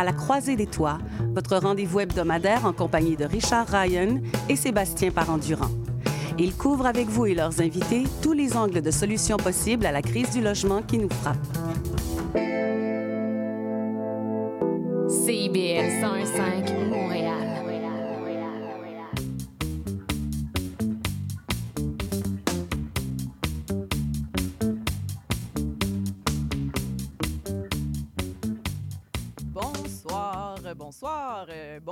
à la croisée des toits, votre rendez-vous hebdomadaire en compagnie de Richard Ryan et Sébastien Parent-Durand. Ils couvrent avec vous et leurs invités tous les angles de solutions possibles à la crise du logement qui nous frappe.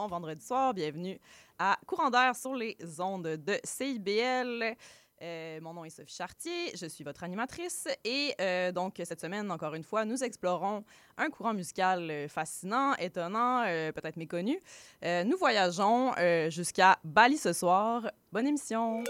Vendredi soir, bienvenue à Courant d'air sur les ondes de CIBL. Euh, mon nom est Sophie Chartier, je suis votre animatrice et euh, donc cette semaine, encore une fois, nous explorons un courant musical euh, fascinant, étonnant, peut-être méconnu. Nous voyageons jusqu'à Bali ce soir. Bonne émission!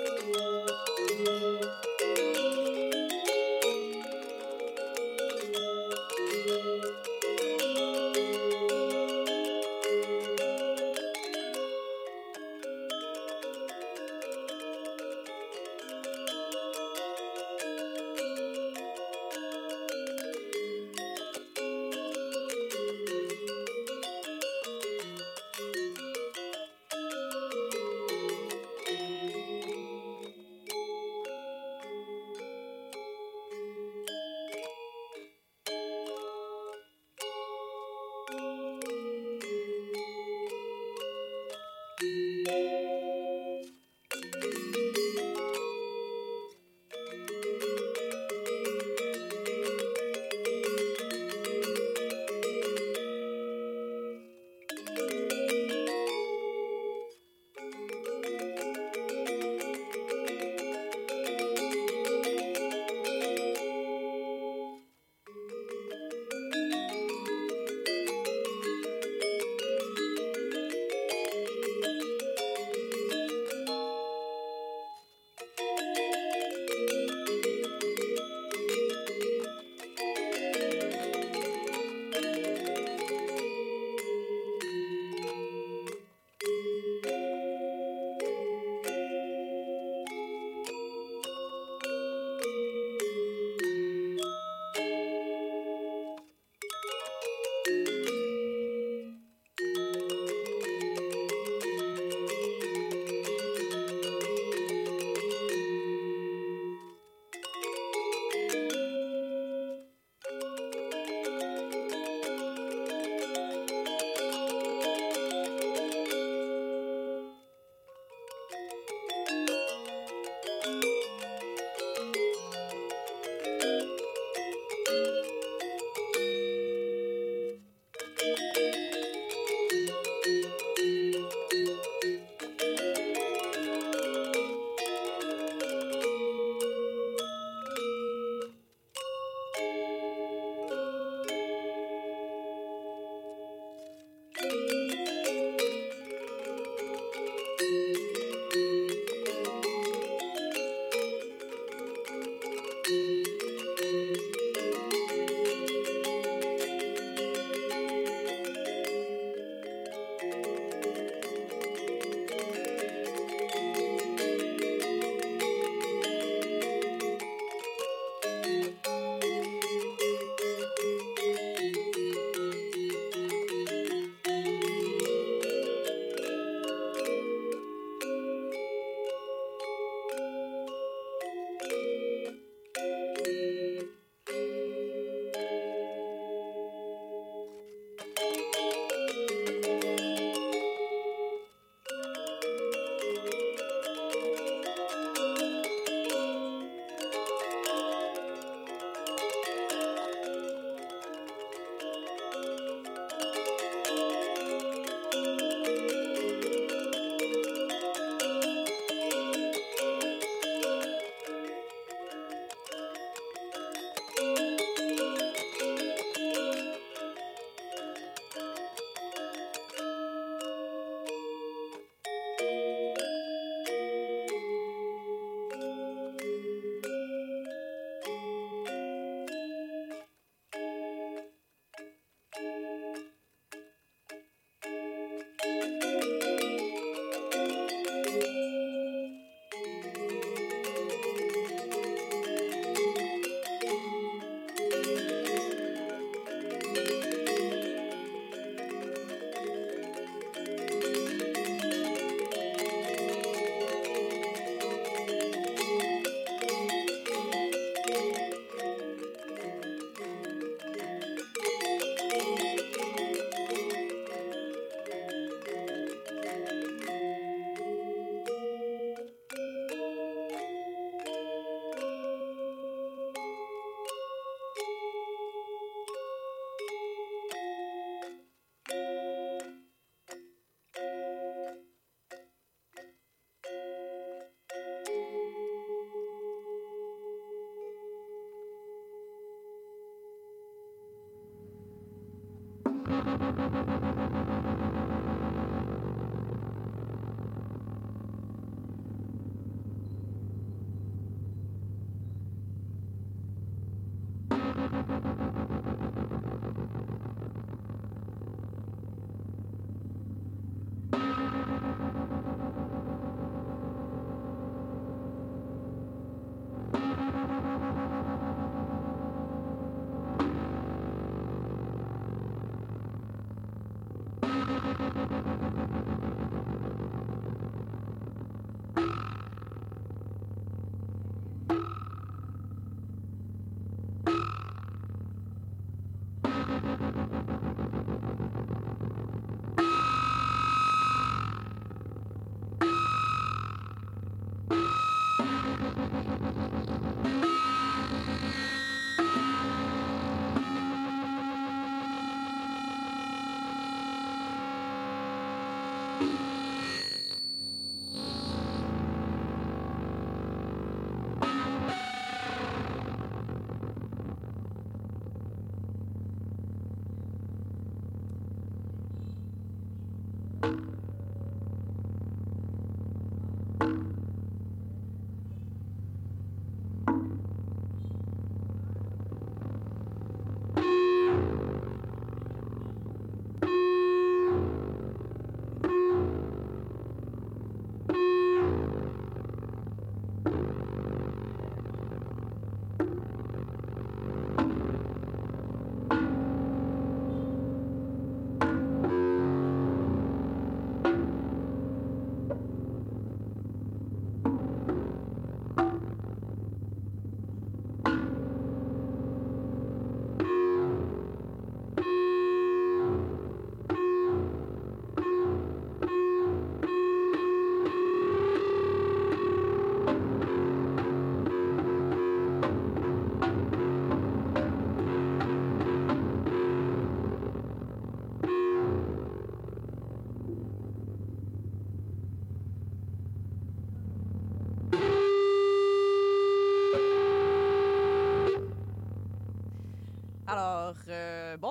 ハハハハ!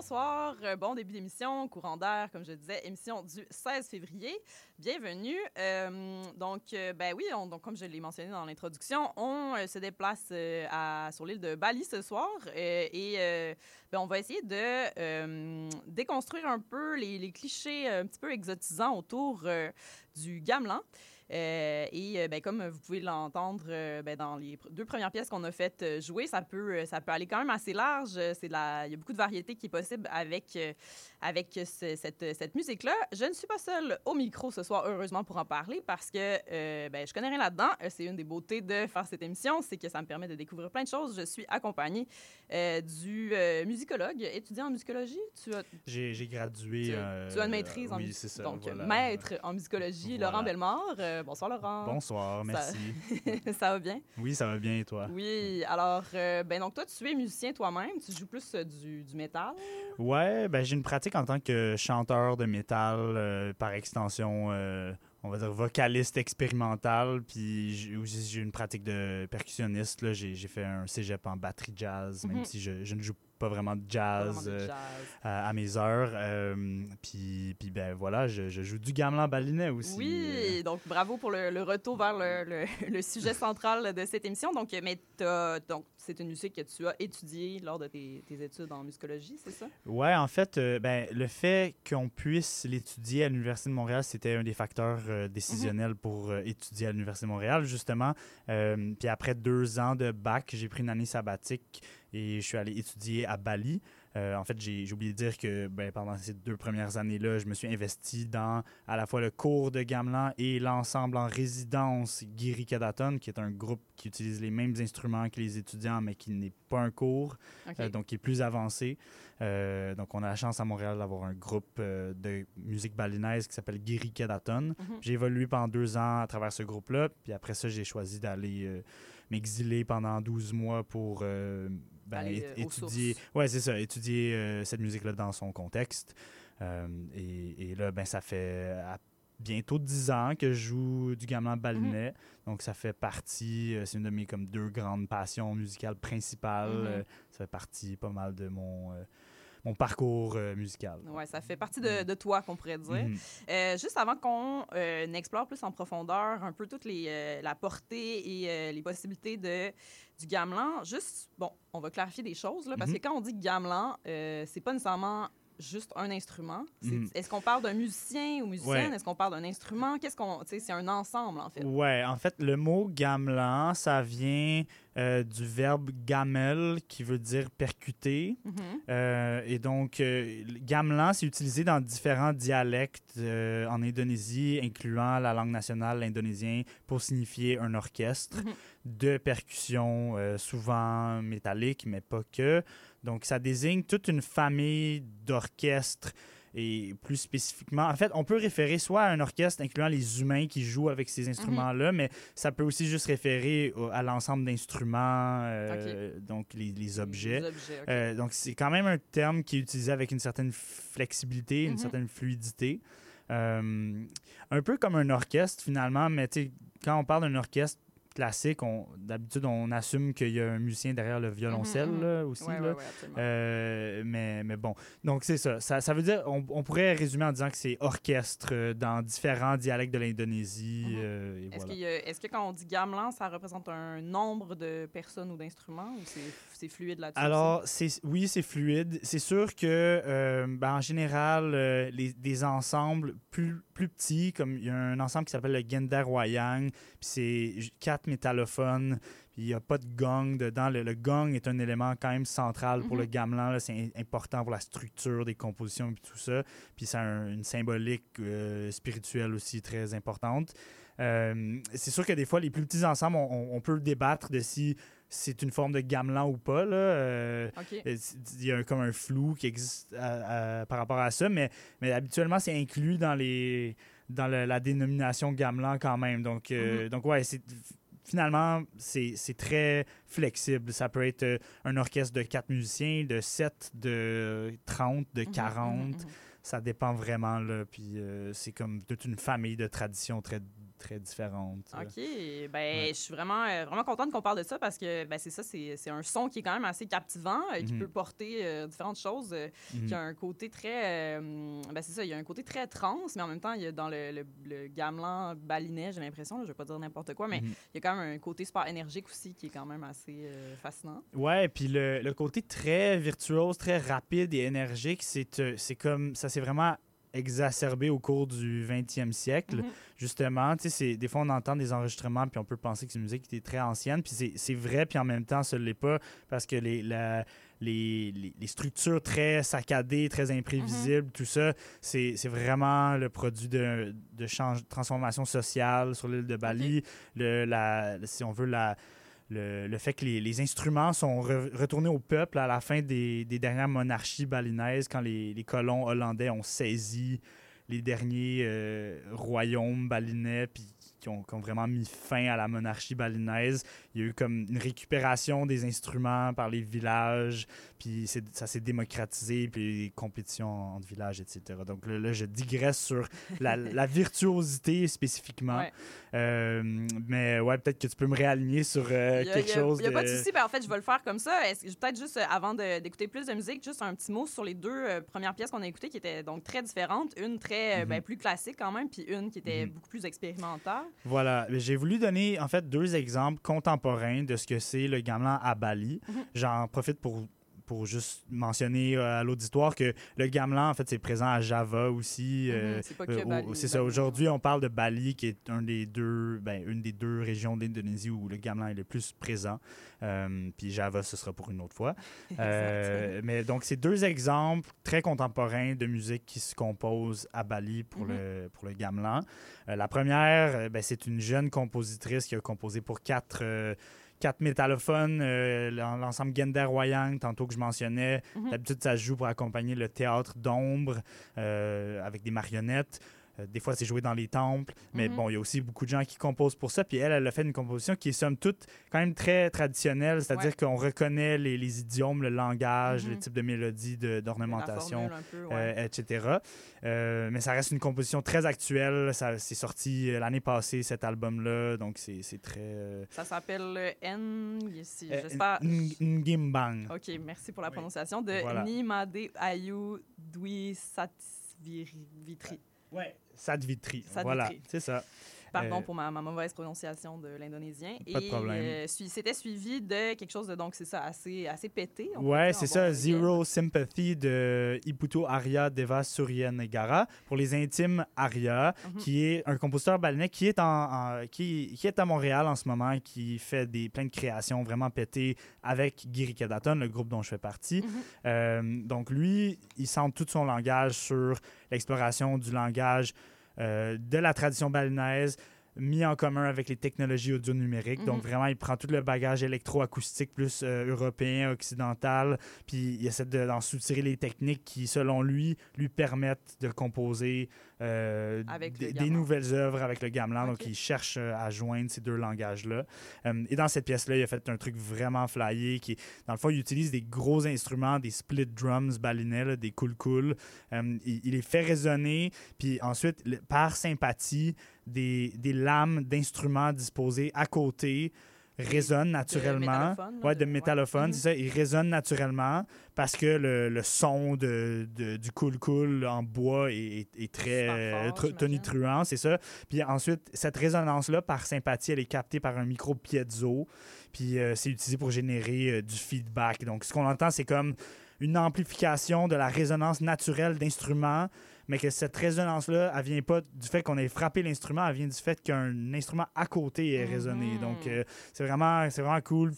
Bonsoir, euh, bon début d'émission, courant d'air, comme je disais, émission du 16 février. Bienvenue. Euh, donc, euh, ben oui, on- donc, comme je l'ai mentionné dans l'introduction, on se déplace sur l'île de Bali ce soir et ben, on va essayer de déconstruire un peu les, les clichés un petit peu exotisants autour du gamelan. Euh, et euh, ben, comme vous pouvez l'entendre euh, ben, dans les deux premières pièces qu'on a faites jouer, ça peut, ça peut aller quand même assez large. C'est la, il y a beaucoup de variété qui est possible avec, avec ce- cette, cette musique-là. Je ne suis pas seule au micro ce soir, heureusement, pour en parler parce que euh, ben, je connais rien là-dedans. C'est une des beautés de faire cette émission, c'est que ça me permet de découvrir plein de choses. Je suis accompagnée euh, du euh, musicologue, étudiant en musicologie. Tu as, J'ai j'ai gradué. tu, tu as une maîtrise en Oui, musique. Donc, voilà. maître en musicologie, Laurent. Bellemare. Euh, bonsoir, Laurent. Bonsoir, merci. ça va bien? Oui, ça va bien et toi? Oui, alors, euh, ben donc toi, tu es musicien toi-même, tu joues plus euh, du, du métal? Ouais, ben j'ai une pratique en tant que chanteur de métal, par extension, on va dire vocaliste expérimental, puis j'ai aussi j'ai une pratique de percussionniste. là. J'ai fait un cégep en batterie jazz, même Mhm. si je, je ne joue pas vraiment de jazz. vraiment de euh, jazz. à, à mes heures. Euh, puis, puis ben voilà, je, je joue du gamelan balinais aussi. euh. Oui, donc bravo pour le, le retour vers le, le- le sujet central de cette émission. Donc, euh, mais donc c'est une musique que tu as étudiée lors de tes, tes études en musicologie, c'est ça? Ouais, en fait, euh, ben, le fait qu'on puisse l'étudier à l'Université de Montréal, c'était un des facteurs euh, décisionnels pour euh, étudier à l'Université de Montréal, justement. Euh, puis après deux ans de bac, j'ai pris une année sabbatique et je suis allé étudier à Bali. Euh, en fait, j'ai oublié de dire que ben, pendant ces deux premières années-là, je me suis investi dans à la fois le cours de gamelan et l'ensemble en résidence Giri Kadaton, qui est un groupe qui utilise les mêmes instruments que les étudiants, mais qui n'est pas un cours. Euh, donc qui est plus avancé. Euh, donc on a la chance à Montréal d'avoir un groupe de musique balinaise qui s'appelle Giri Kedaton. Mhm. J'ai évolué pendant deux ans à travers ce groupe-là, puis après ça j'ai choisi d'aller m'exiler pendant 12 mois pour ben, Aller, euh, étudier, ouais c'est ça, étudier euh, cette musique-là dans son contexte. Euh, et, et là ben ça fait à bientôt 10 ans que je joue du gamelan balinais. Donc, ça fait partie, euh, c'est une de mes comme deux grandes passions musicales principales. Mhm. Ça fait partie pas mal de mon, mon parcours euh, musical. Ouais, ça fait partie de, de toi, qu'on pourrait dire. Mhm. Euh, juste avant qu'on euh, explore plus en profondeur un peu toute les, la portée et les possibilités de, du gamelan, juste, bon, on va clarifier des choses, là, parce Mhm. que quand on dit gamelan, c'est pas nécessairement juste un instrument. Mhm. Est-ce qu'on parle d'un musicien ou musicienne? Ouais. Est-ce qu'on parle d'un instrument? Qu'est-ce qu'on... Tu sais, c'est un ensemble, en fait. Ouais, en fait, le mot gamelan, ça vient euh, du verbe gamel, qui veut dire percuter. Mhm. Euh, et donc, euh, gamelan, c'est utilisé dans différents dialectes euh, en Indonésie, incluant la langue nationale, l'indonésien, pour signifier un orchestre Mhm. de percussion, euh, souvent métallique, mais pas que. Donc, ça désigne toute une famille d'orchestres et plus spécifiquement, en fait, on peut référer soit à un orchestre incluant les humains qui jouent avec ces instruments-là, mais ça peut aussi juste référer au- à l'ensemble d'instruments, euh, donc les, les objets. Les objets, ok. Euh, donc, c'est quand même un terme qui est utilisé avec une certaine flexibilité, une Mhm. certaine fluidité. Euh, un peu comme un orchestre, finalement, mais tu sais, quand on parle d'un orchestre classique, on- d'habitude, on assume qu'il y a un musicien derrière le violoncelle Mhm, mhm. là, aussi. Ouais, là. ouais, ouais, absolument. Euh, mais, mais bon, donc c'est ça. ça. ça veut dire, on, on pourrait résumer en disant que c'est orchestre euh, dans différents dialectes de l'Indonésie. Mhm. euh, Est-ce voilà. est-ce que quand on dit gamelan, ça représente un nombre de personnes ou d'instruments ou c'est c'est fluide là-dessus? Alors, c'est, oui, c'est fluide. C'est sûr que, euh, ben, en général, euh, les, des ensembles plus, plus petits, comme il y a un ensemble qui s'appelle le Gender Wayang, puis c'est quatre métallophones, puis il n'y a pas de gong dedans. Le, le gong est un élément quand même central pour Mhm. le gamelan. là. C'est im- important pour la structure des compositions et tout ça. Puis ça a un- une symbolique euh, spirituelle aussi très importante. C'est sûr que des fois, les plus petits ensembles, on peut débattre de si c'est une forme de gamelan ou pas. Là. Euh, Il y a un- comme un flou qui existe à- à- par rapport à ça, mais, mais habituellement, c'est inclus dans, les, dans le- la dénomination gamelan quand même. Donc, euh, Mhm. donc ouais, c'est finalement, c'est très flexible. Ça peut être euh, un orchestre de 4 musiciens, de 7, de 30, de Mhm, 40. mhm, mhm. Ça dépend vraiment. Là, puis euh, c'est comme toute une famille de traditions très, très différentes. OK. Ben, Ouais. je suis vraiment, euh, vraiment contente qu'on parle de ça parce que ben, c'est ça, c'est c'est un son qui est quand même assez captivant, euh, qui Mhm. peut porter euh, différentes choses, euh, Mhm. qui a un côté très. ben, c'est ça, il y a un côté très trans, mais en même temps, il y a dans le, le, le gamelan balinais, j'ai l'impression, là, je vais pas dire n'importe quoi, mais Mhm. il y a quand même un côté super énergique aussi qui est quand même assez fascinant. Ouais, puis le, le côté très virtuose, très rapide et énergique, c'est c'est comme ça s'est vraiment exacerbé au cours du 20e siècle. Mhm. Justement, tu sais, c'est- des fois on entend des enregistrements puis on peut penser que c'est une musique qui est très ancienne, puis c'est- vrai, puis en même temps, ce l'est pas parce que les, la- les, les- les structures très saccadées, très imprévisibles, tout ça, c'est c'est vraiment le produit de, de change, transformation sociale sur l'île de Bali. Le, la, si on veut, la, le, fait que les, instruments sont re- retournés au peuple à la fin des, dernières monarchies balinaises, quand les, colons hollandais ont saisi les derniers euh, royaumes balinais, puis qui ont, vraiment mis fin à la monarchie balinaise. Il y a eu comme une récupération des instruments par les villages, puis ça s'est démocratisé, puis les compétitions entre villages, etc. Donc là, je digresse sur la, virtuosité spécifiquement. Euh, mais ouais, peut-être que tu peux me réaligner sur euh, Il y a, quelque il y a- chose il y a de... pas de souci. Ben, en fait, je vais le faire comme ça. Peut-être juste euh, avant d'écouter plus de musique, juste un petit mot sur les deux premières pièces qu'on a écoutées qui étaient donc très différentes. Une très ben, Mhm. plus classique quand même, puis une qui était Mhm. beaucoup plus expérimentale. Voilà, j'ai voulu donner en fait deux exemples contemporains de ce que c'est le gamelan à Bali. Mhm. J'en profite pour pour juste mentionner euh, à l'auditoire que le gamelan en fait c'est présent à Java aussi. euh, Mhm, c'est pas que euh, c'est ça. Aujourd'hui, on parle de Bali, qui est un des deux, ben, une des deux régions d'Indonésie où le gamelan est le plus présent. Euh, puis Java, ce sera pour une autre fois. Euh, mais donc, c'est deux exemples très contemporains de musique qui se composent à Bali pour, Mhm. le, pour le gamelan. Euh, la première, euh, ben, c'est une jeune compositrice qui a composé pour quatre. Quatre métallophones, euh, l'en- l'ensemble Gender Wayang, tantôt que je mentionnais. Mhm. D'habitude, ça se joue pour accompagner le théâtre d'ombre euh, avec des marionnettes. Euh, des fois, c'est joué dans les temples. Mais Mhm. bon, il y a aussi beaucoup de gens qui composent pour ça. Puis elle, elle a fait une composition qui est somme toute quand même très traditionnelle. C'est-à-dire Ouais. qu'on reconnaît les, les idiomes, le langage, Mhm. le type de mélodie, d'ornementation. ouais. euh, etc. Euh, mais ça reste une composition très actuelle. Ça c'est sorti l'année passée, cet album-là. Donc, c'est très. euh, Ça s'appelle N. J'espère. Ng- Ngimbang. OK, merci pour la prononciation de. Nimade Ayu Dwi Satisvitri. Ouais, Sadvitri. Sadvitri. Voilà, c'est ça. Pardon Euh, pour ma, ma mauvaise prononciation de l'indonésien. Pas de problème. euh, c'était suivi de quelque chose de, donc c'est ça, assez, assez pété. Ouais, c'est ça. Zero Sympathy de Iputo Arya Deva Suryanegara pour les intimes Arya, Mhm. qui est un compositeur balinais qui est, en, en- qui, qui est à Montréal en ce moment, qui fait des, plein de créations vraiment pétées avec Giri Kadaton, le groupe dont je fais partie. Mhm. Euh, donc lui, il centre tout son langage sur l'exploration du langage euh, de la tradition balinaise mis en commun avec les technologies audio numériques. Donc Mhm. vraiment, il prend tout le bagage électroacoustique plus euh, européen, occidental, puis il essaie de- d'en soutirer les techniques qui, selon lui, lui permettent de composer euh, Avec des, nouvelles œuvres avec le gamelan. Donc il cherche euh, à joindre ces deux langages-là. Euh, et dans cette pièce-là, il a fait un truc vraiment flyé qui dans le fond, il utilise des gros instruments, des split drums balinais, là, des cool-cool. Il, il les fait résonner, puis ensuite, par sympathie, des, des lames d'instruments disposées à côté résonnent naturellement. là, Ouais, de de- métallophone, ouais. c'est ça. Ils résonnent naturellement parce que le, le son de, de- du cool-cool en bois est, est- très euh, fort, tonitruant, c'est ça. Puis ensuite, cette résonance-là, par sympathie, elle est captée par un micro piezo. Puis euh, c'est utilisé pour générer euh, du feedback. Donc, ce qu'on entend, c'est comme une amplification de la résonance naturelle d'instruments, mais que cette résonance-là, elle vient pas du fait qu'on ait frappé l'instrument, elle vient du fait qu'un instrument à côté ait résonné. Mhm. Donc, euh, c'est vraiment, vraiment cool.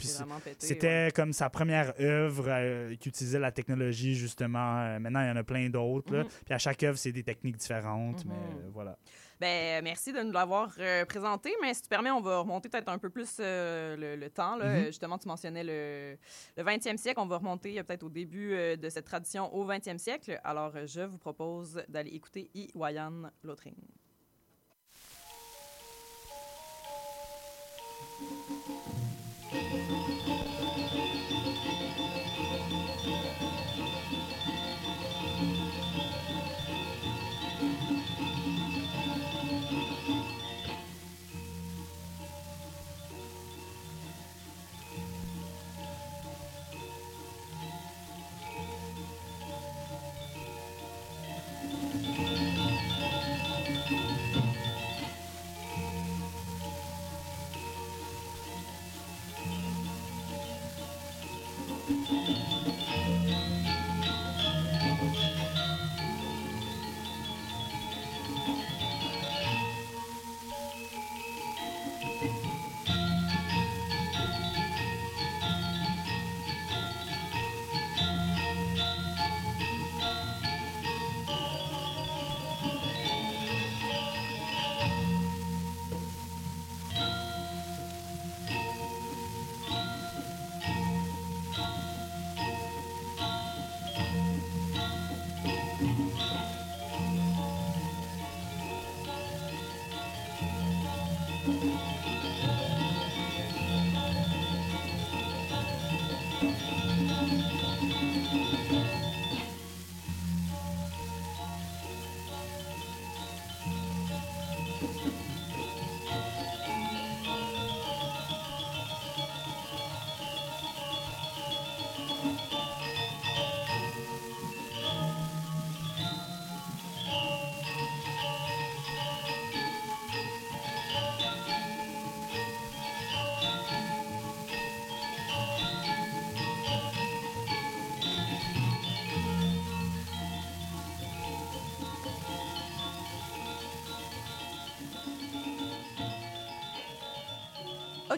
C'était ouais. comme sa première œuvre euh, qui utilisait la technologie, justement. Euh, maintenant, il y en a plein d'autres. Mhm. Puis à chaque œuvre, c'est des techniques différentes. Mhm. Mais voilà. Ben, merci de nous l'avoir euh, présenté, mais si tu permets, on va remonter peut-être un peu plus euh, le, le temps. Là. Mhm. Justement, tu mentionnais le, le 20e siècle. On va remonter euh, peut-être au début euh, de cette tradition au 20e siècle. Alors, euh, je vous propose d'aller écouter I Wayan Lotring.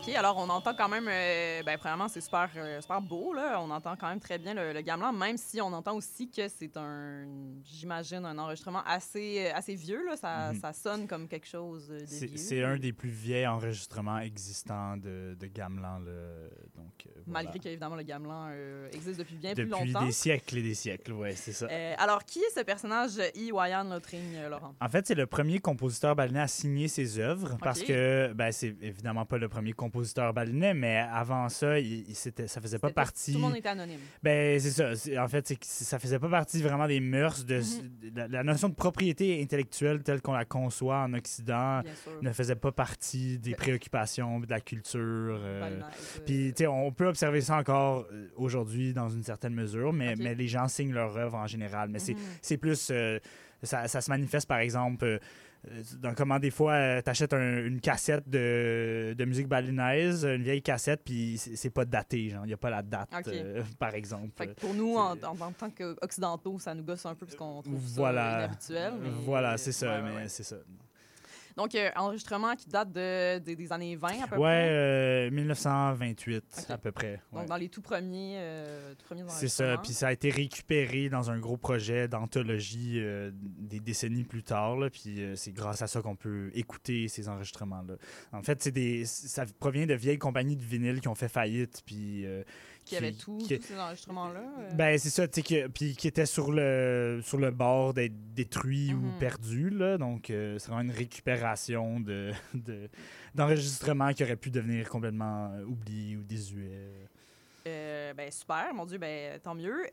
OK, alors on entend quand même, euh, ben, premièrement, c'est super, euh, beau, là. On entend quand même très bien le gamelan, même si on entend aussi que c'est un, j'imagine, un enregistrement assez, euh, assez vieux, là. Ça, Mhm. ça sonne comme quelque chose de C'est vieux. c'est un des plus vieils enregistrements existants de, de gamelan. là. Donc, euh, voilà. Malgré qu'évidemment, le gamelan euh, existe depuis bien plus Depuis longtemps. des siècles et des siècles, ouais, c'est ça. Euh, alors, qui est ce personnage, I. Wayan Lotring, euh, Laurent? En fait, c'est le premier compositeur balinais à signer ses œuvres parce que ben, c'est évidemment pas le premier compositeur balinais, mais avant ça, il, il- ça faisait pas partie. Tout le monde était anonyme. Ben, c'est ça. En fait, ça faisait pas partie vraiment des mœurs. De, Mhm. la, la notion de propriété intellectuelle telle qu'on la conçoit en Occident ne faisait pas partie des préoccupations de la culture. euh, euh, Puis, tu sais, on peut observer ça encore euh, aujourd'hui dans une certaine mesure, mais, mais les gens signent leur œuvre en général. Mais c'est- mhm. c'est plus. ça, ça se manifeste, par exemple, dans comment des fois, tu achètes une cassette de, de musique balinaise, une vieille cassette, puis c'est pas daté, genre, il n'y a pas la date, euh, par exemple. Fait que pour nous, en, en, en tant qu'occidentaux, ça nous gosse un peu parce qu'on trouve Voilà. ça inhabituel. mais- Voilà, c'est ça, ouais, mais ouais. c'est ça. Donc, euh, enregistrement qui date de, des- des années 20 à peu Ouais, près? euh, 1928 Ok. à peu près. Donc, dans les tout premiers, euh, tout premiers C'est ça, enregistrements. puis ça a été récupéré dans un gros projet d'anthologie euh, des décennies plus tard, là, puis euh, c'est grâce à ça qu'on peut écouter ces enregistrements-là. En fait, c'est des, ça provient de vieilles compagnies de vinyle qui ont fait faillite, puis... euh, Qui avait tout, qui- tous ces enregistrements-là. euh. Ben, c'est ça, tu sais, que- puis qui était sur le, sur le bord d'être détruit ou Mhm. perdu, là. Donc, euh, c'est vraiment une récupération de, de- d'enregistrements qui auraient pu devenir complètement euh, oubliés ou désuets. Euh, ben, super, mon Dieu, ben, tant mieux.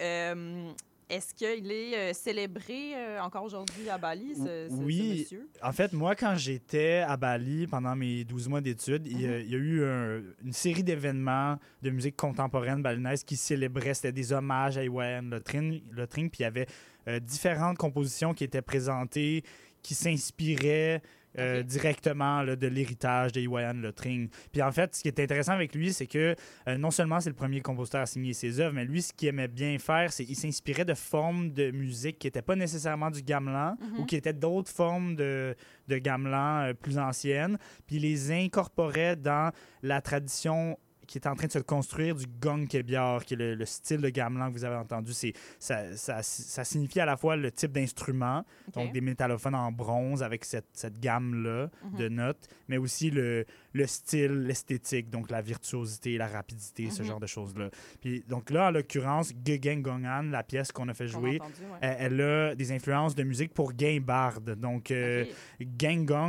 Est-ce qu'il est euh, célébré euh, encore aujourd'hui à Bali, ce, ce- ce Oui. monsieur? En fait, moi, quand j'étais à Bali pendant mes 12 mois d'études, il, y a- Mhm. il y a eu un- une série d'événements de musique contemporaine balinaise qui célébraient, c'était des hommages à Iwan Lotring, Lotring, puis il y avait euh, différentes compositions qui étaient présentées qui s'inspiraient euh, directement là, de l'héritage de Iwan Lotring. Puis en fait, ce qui est intéressant avec lui, c'est que euh, non seulement c'est le premier compositeur à signer ses œuvres, mais lui, ce qu'il aimait bien faire, c'est qu'il s'inspirait de formes de musique qui n'étaient pas nécessairement du gamelan Mhm. ou qui étaient d'autres formes de, de gamelan euh, plus anciennes, puis il les incorporait dans la tradition qui est en train de se construire du gong kebiar, qui est le, le style de gamelan que vous avez entendu. C'est, ça, ça, ça signifie à la fois le type d'instrument, donc des métallophones en bronze avec cette, cette gamme-là Mhm. de notes, mais aussi le, le style, l'esthétique, donc la virtuosité, la rapidité, ce Mhm. genre de choses-là. Puis, donc là, en l'occurrence, Gegen Gongan, la pièce qu'on a fait a jouer, entendu, ouais. elle, elle a des influences de musique pour guimbarde. Donc, euh,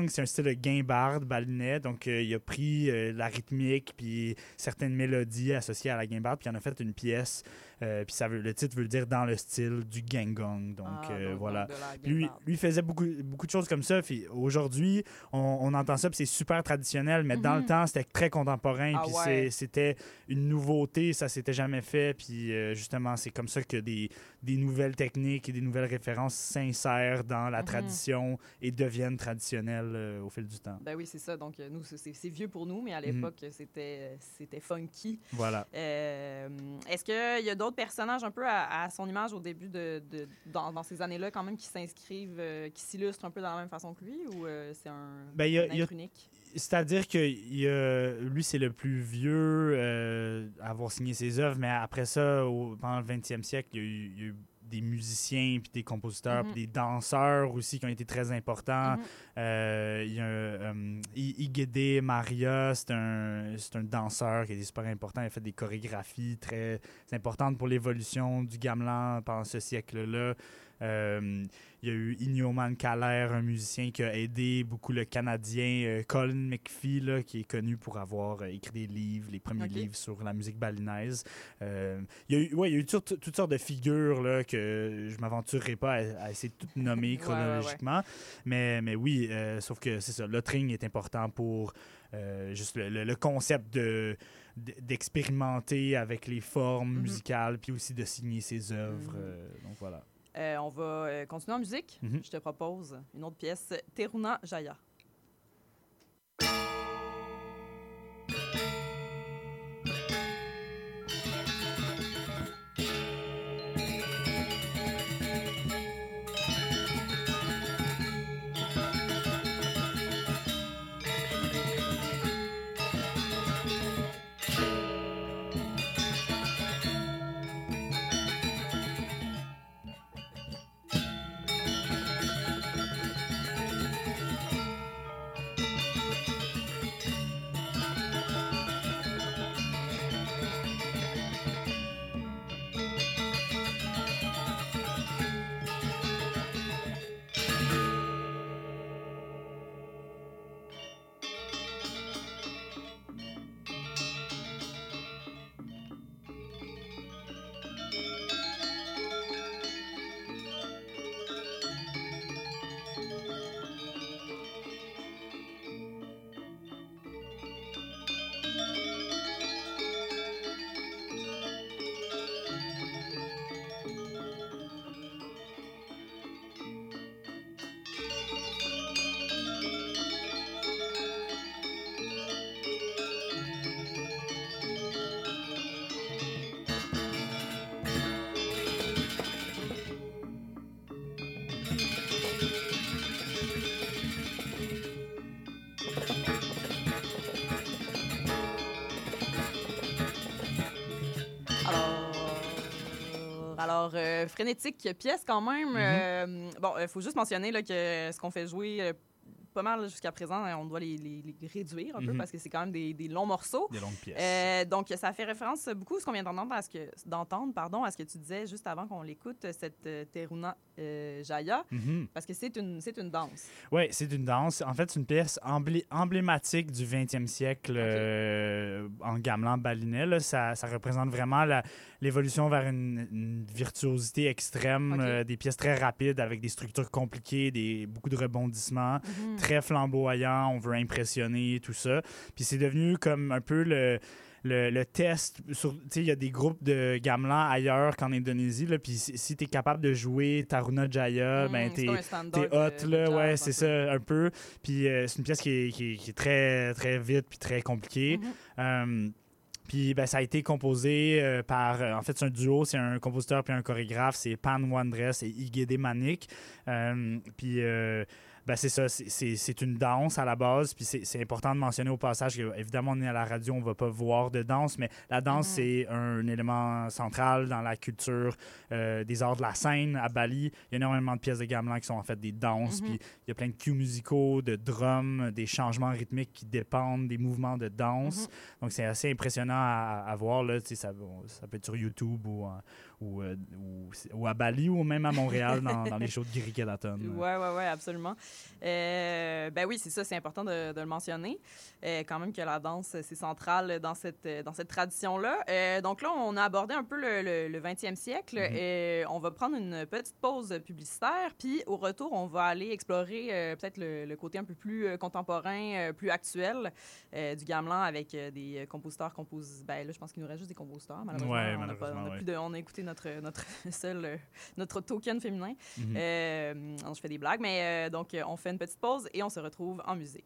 c'est un style de guimbarde balinais. Donc, euh, il a pris euh, la rythmique puis certaines mélodies associées à la guimbarde, puis il en a fait une pièce. Euh, puis ça veut, le titre veut dire dans le style du gang gong. Donc, Ah, euh, donc, voilà. Lui, lui faisait beaucoup, beaucoup de choses comme ça. Puis aujourd'hui, on, on entend ça, puis c'est super traditionnel. Mais dans Mhm. le temps, c'était très contemporain. Ah puis ouais. c'était une nouveauté, ça s'était jamais fait. Puis euh, justement, c'est comme ça que des, des nouvelles techniques et des nouvelles références s'insèrent dans la Mhm. tradition et deviennent traditionnelles euh, au fil du temps. Ben oui, c'est ça. Donc, nous, c'est- vieux pour nous, mais à Mhm. l'époque, c'était c'était funky. Voilà. Euh, Est-ce qu'il y a d'autres personnages un peu à, à son image au début de, de- dans, dans ces années-là, quand même, qui s'inscrivent, euh, qui s'illustrent un peu dans la même façon que lui, ou euh, c'est un, Ben, il y a- un y a- unique? C'est-à-dire que il y a- lui, c'est le plus vieux euh, à avoir signé ses œuvres, mais après ça, au- pendant le 20e siècle, il y a eu, il y a eu des musiciens, puis des compositeurs, Mhm. puis des danseurs aussi qui ont été très importants. Mhm. Euh, il y a euh, I- Igede Maria, c'est un, c'est un danseur qui est super important. Il a fait des chorégraphies très importantes pour l'évolution du gamelan pendant ce siècle-là. Euh, il y a eu Ignoman Kaler, un musicien qui a aidé beaucoup le Canadien euh, Colin McPhee, là, qui est connu pour avoir euh, écrit des livres, les premiers livres sur la musique balinaise. Euh, il y a eu, ouais, il y a eu toutes, toutes sortes de figures là, que je m'aventurerai pas à, à essayer de toutes nommer Ouais, ouais, ouais. chronologiquement. Mais, mais oui, euh, sauf que c'est ça, le string est important pour euh, juste le, le- le concept de d'expérimenter avec les formes Mhm. musicales, puis aussi de signer ses œuvres. Mhm. euh, donc voilà. Euh, on va euh, continuer en musique. Mhm. Je te propose une autre pièce, Teruna Jaya. Frénétique pièce quand même. Euh, bon, il faut juste mentionner là, que ce qu'on fait jouer euh, pas mal jusqu'à présent, on doit les, les- les réduire un peu Mhm. parce que c'est quand même des, des longs morceaux. Des longues pièces. Euh, donc, ça fait référence beaucoup à ce qu'on vient d'entendre, à ce que, d'entendre, pardon, à ce que tu disais juste avant qu'on l'écoute, cette euh, Teruna euh, Jaya, Mhm. parce que c'est une, c'est une danse. Oui, c'est une danse. En fait, c'est une pièce emblé- emblématique du 20e siècle euh, en gamelan balinais. là. Ça, ça représente vraiment l'évolution vers une, une virtuosité extrême, des pièces très rapides avec des structures compliquées, des, beaucoup de rebondissements, Mhm. Très flamboyants. On veut impressionner, tout ça. Puis c'est devenu comme un peu le. Le, le test, sur- tu sais, il y a des groupes de gamelan ailleurs qu'en Indonésie, là, puis si, si tu es capable de jouer Taruna Jaya, ben Mhm, t'es hot, de là, ouais, c'est ça, un peu. Puis euh, c'est une pièce qui est, qui est- qui est très, très vite puis très compliquée. Mhm. Euh, puis ben, ça a été composé euh, par, euh, en fait, c'est un duo, c'est un compositeur puis un chorégraphe, c'est Pan Wandres et Igede Manik. Euh, puis ben, c'est ça, c'est- une danse à la base, puis c'est important de mentionner au passage que, évidemment, on est à la radio, on va pas voir de danse, mais la danse, Mhm. c'est un élément central dans la culture euh, des arts de la scène à Bali. Il y a énormément de pièces de gamelan qui sont en fait des danses, Mhm. puis il y a plein de cues musicaux, de drums, des changements rythmiques qui dépendent des mouvements de danse. Mhm. Donc, c'est assez impressionnant à, à voir. Là. Ça, ça peut être sur YouTube ou, en- ou, euh, ou, ou à Bali ou même à Montréal dans, dans les shows de Giri Kedaton. Ouais, ouais, ouais, absolument. Euh, ben oui, c'est ça, c'est important de, de le mentionner. Euh, quand même que la danse, c'est central dans cette, dans cette tradition-là. Donc là, on a abordé un peu le, le, le 20e siècle. Mhm. et on va prendre une petite pause publicitaire, puis au retour, on va aller explorer peut-être le, le côté un peu plus contemporain, plus actuel du gamelan avec des compositeurs compos... Ben là, je pense qu'il nous reste juste des compositeurs, malheureusement. Ouais, on, ouais. plus de- on a écouté notre, notre seul... euh, notre token féminin. Mhm. Euh, je fais des blagues, mais euh, donc euh, on fait une petite pause et on se retrouve en musique.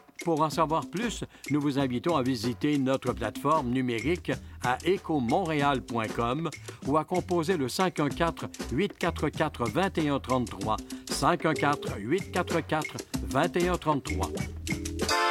Pour en savoir plus, nous vous invitons à visiter notre plateforme numérique à écomontréal.com ou à composer le 514-844-2133. 514-844-2133.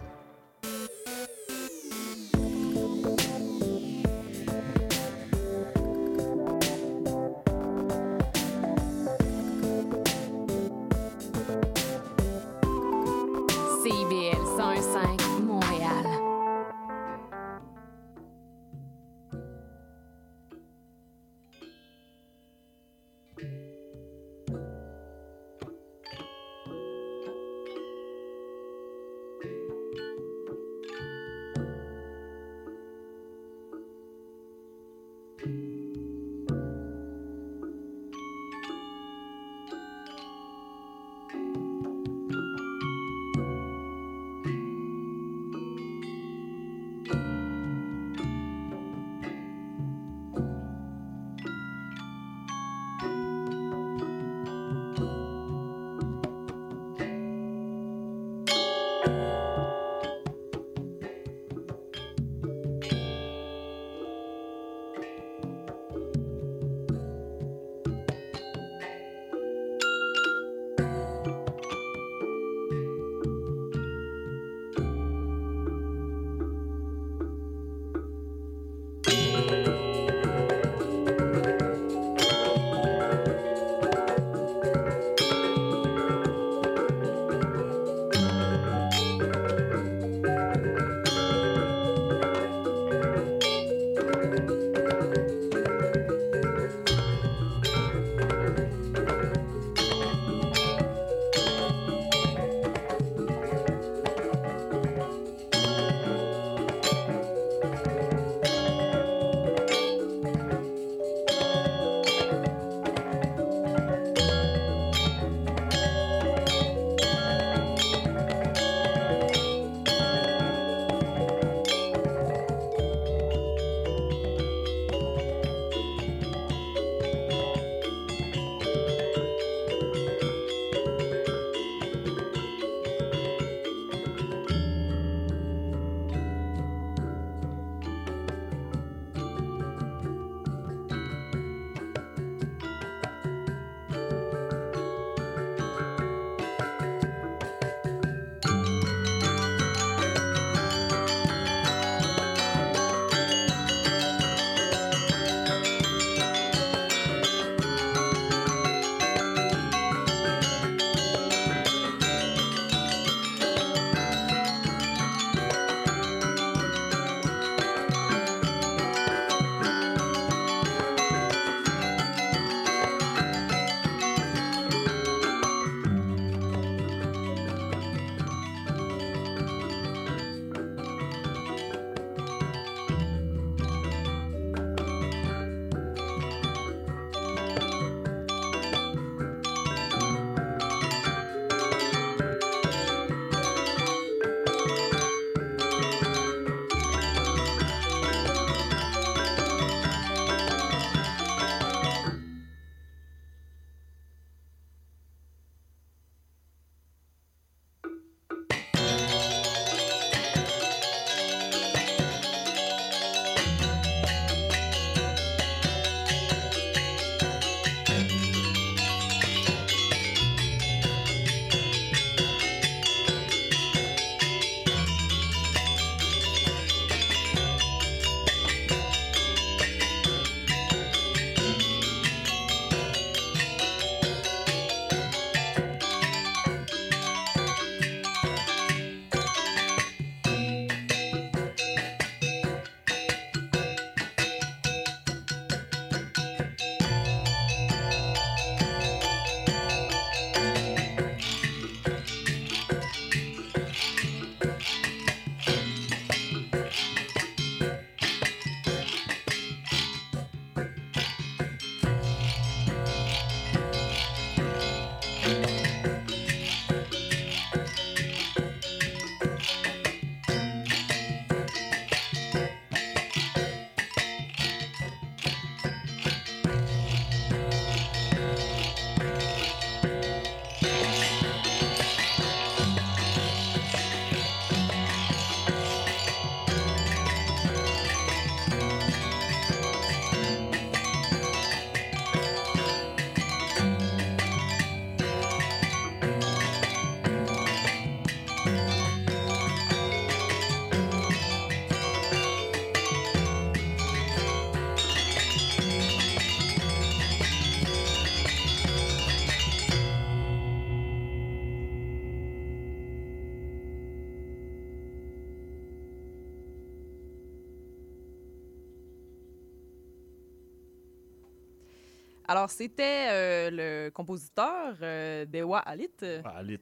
Alors, c'était euh, le compositeur euh, Dewa Alit. Alit.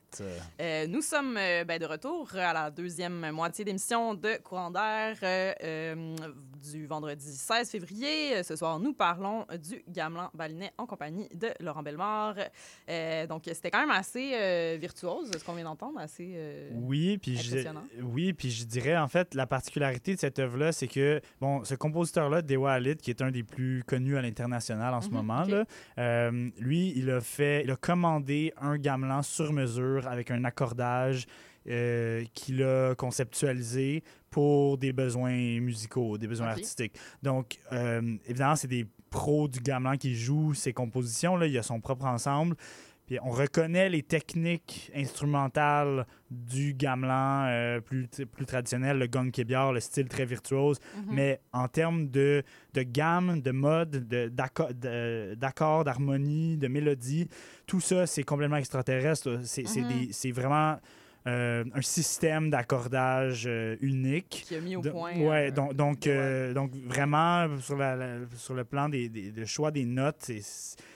euh, nous sommes ben, de retour à la deuxième moitié d'émission de Courant d'air du vendredi 16 février. Euh, Ce soir, nous parlons du Gamelan Balinet en compagnie de Laurent Bellemare. Euh, donc, c'était quand même assez euh, virtuose, ce qu'on vient d'entendre, assez... euh, Oui, puis je, oui, puis je dirais en fait la particularité de cette œuvre-là, c'est que bon, ce compositeur-là, Dewa Alit, qui est un des plus connus à l'international en ce Mhm, moment, là, euh, lui, il a fait, il a commandé un gamelan sur mesure avec un accordage euh, qu'il a conceptualisé pour des besoins musicaux, des besoins artistiques. Donc, euh, évidemment, c'est des pros du gamelan qui jouent ces compositions. Là. Il a son propre ensemble. Puis on reconnaît les techniques instrumentales du gamelan euh, plus, plus traditionnel, le gong kébiar, le style très virtuose. mhm. Mais en termes de, de gamme, de mode, de- d'acco- de- d'accords, d'harmonie, de mélodie, tout ça, c'est complètement extraterrestre. C'est Mhm. vraiment euh, un système d'accordage euh, unique. qui a mis au De- point... ouais, euh, donc, donc, ouais. donc vraiment, sur, la- la- sur le plan des, des- des choix des notes,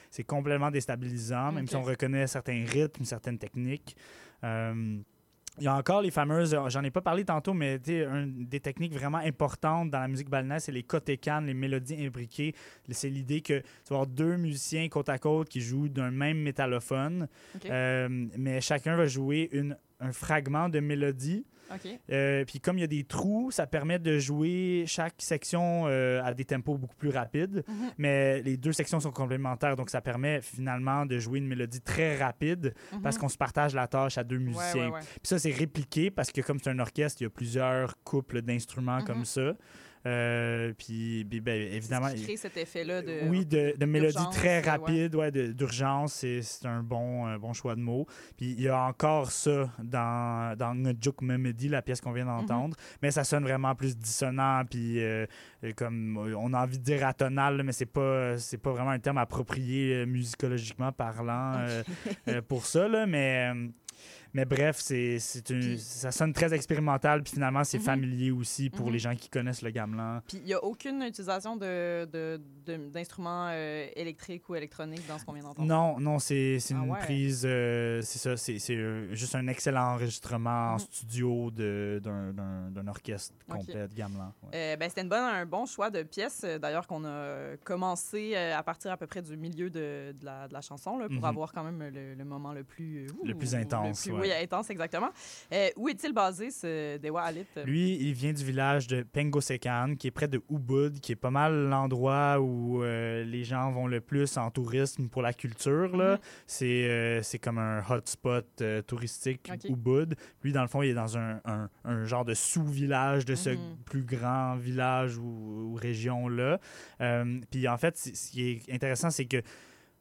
c'est, complètement déstabilisant, même si on reconnaît certains rythmes, certaines techniques. Il y a encore les fameuses, j'en ai pas parlé tantôt, mais tu sais, un des techniques vraiment importantes dans la musique balnaise, c'est les cotécanes, les mélodies imbriquées. C'est l'idée que tu vas avoir deux musiciens côte à côte qui jouent d'un même métallophone, euh, mais chacun va jouer une, un fragment de mélodie. Euh, puis comme il y a des trous, ça permet de jouer chaque section euh, à des tempos beaucoup plus rapides. Mhm. Mais les deux sections sont complémentaires, donc ça permet finalement de jouer une mélodie très rapide parce Mhm. qu'on se partage la tâche à deux musiciens. ouais, ouais. Puis ça, c'est répliqué parce que comme c'est un orchestre, il y a plusieurs couples d'instruments Mhm. comme ça. Euh, puis, puis, ben, évidemment... Ce qui crée cet effet-là de... Oui, de, d'urgence, très euh, ouais. ouais, d'urgence, c'est un bon, un bon choix de mots. Puis il y a encore ça dans, dans Ngejuk Memedi, la pièce qu'on vient Mhm. d'entendre, mais ça sonne vraiment plus dissonant, puis euh, comme on a envie de dire atonal, mais c'est pas, pas vraiment un terme approprié euh, musicologiquement parlant euh, pour ça, là, mais... mais bref, c'est c'est une- Puis- ça sonne très expérimental, puis finalement, c'est Mhm. familier aussi pour Mhm. les gens qui connaissent le gamelan. Puis il n'y a aucune utilisation de, de- de- d'instruments euh, électriques ou électroniques dans ce qu'on vient d'entendre. Non, non, c'est c'est Ah une ouais. prise, euh, c'est ça, c'est c'est, euh, juste un excellent enregistrement en Mhm. studio de- d'un d'un- d'un orchestre complet de gamelan. ouais. Euh, ben, c'était une bonne, un bon choix de pièce, euh, d'ailleurs, qu'on a commencé à partir à peu près du milieu de, de la, de la chanson, là, pour avoir quand même le, le moment le plus... Le plus intense, le plus- ouais. Oui, intense, exactement. Euh, où est-il basé, ce Dewa Alit? Lui, il vient du village de Pengosekan, qui est près de Ubud, qui est pas mal l'endroit où euh, les gens vont le plus en tourisme pour la culture. là. Mhm. C'est euh, c'est comme un hotspot touristique, Ok. Ubud. Lui, dans le fond, il est dans un, un- un genre de sous-village de ce Mhm. plus grand village ou, ou région-là. Puis en fait, ce qui est intéressant, c'est que